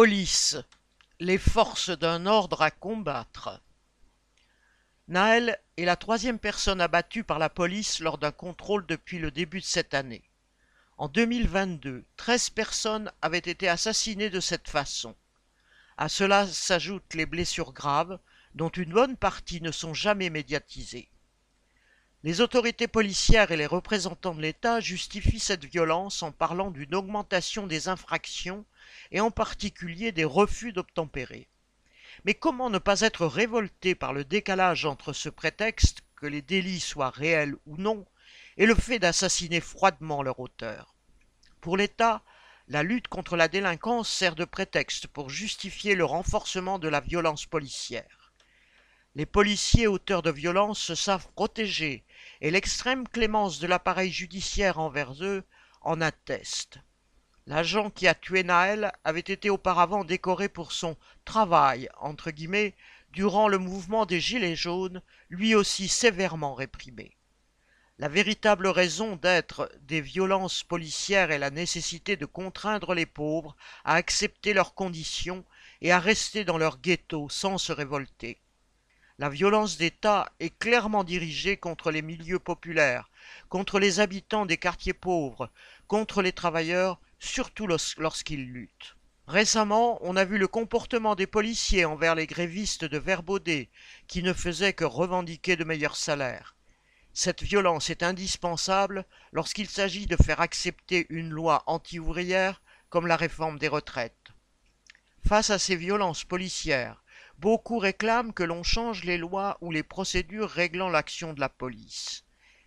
Police, les forces d'un ordre à combattre. Naël est la troisième personne abattue par la police lors d'un contrôle depuis le début de cette année. En 2022, 13 personnes avaient été assassinées de cette façon. À cela s'ajoutent les blessures graves, dont une bonne partie ne sont jamais médiatisées. Les autorités policières et les représentants de l'État justifient cette violence en parlant d'une augmentation des infractions et en particulier des refus d'obtempérer. Mais comment ne pas être révolté par le décalage entre ce prétexte, que les délits soient réels ou non, et le fait d'assassiner froidement leur auteur? Pour l'État, la lutte contre la délinquance sert de prétexte pour justifier le renforcement de la violence policière. Les policiers auteurs de violences se savent protégés, et l'extrême clémence de l'appareil judiciaire envers eux en atteste. L'agent qui a tué Naël avait été auparavant décoré pour son travail, entre guillemets, durant le mouvement des Gilets jaunes, lui aussi sévèrement réprimé. La véritable raison d'être des violences policières est la nécessité de contraindre les pauvres à accepter leurs conditions et à rester dans leur ghetto sans se révolter. La violence d'État est clairement dirigée contre les milieux populaires, contre les habitants des quartiers pauvres, contre les travailleurs, surtout lorsqu'ils luttent. Récemment, on a vu le comportement des policiers envers les grévistes de Verbaudet, qui ne faisaient que revendiquer de meilleurs salaires. Cette violence est indispensable lorsqu'il s'agit de faire accepter une loi anti-ouvrière comme la réforme des retraites. Face à ces violences policières, Beaucoup réclament que l'on change les lois ou les procédures réglant l'action de la police.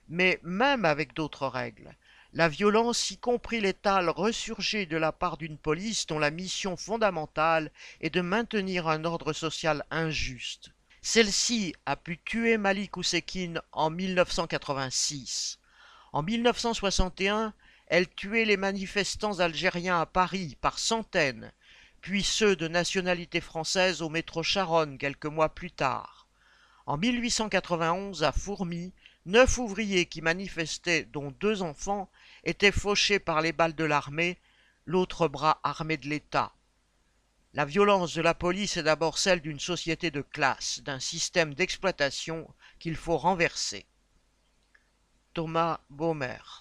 Mais même avec d'autres règles, la violence, y compris létale, ressurgit de la part d'une police dont la mission fondamentale est de maintenir un ordre social injuste. Celle-ci a pu tuer Malik Oussekine en 1986. En 1961, elle tuait les manifestants algériens à Paris par centaines puis ceux de nationalité française au métro Charonne quelques mois plus tard. En 1891, à Fourmi, neuf ouvriers qui manifestaient, dont deux enfants, étaient fauchés par les balles de l'armée, l'autre bras armé de l'État. La violence de la police est d'abord celle d'une société de classe, d'un système d'exploitation qu'il faut renverser. Thomas Baumer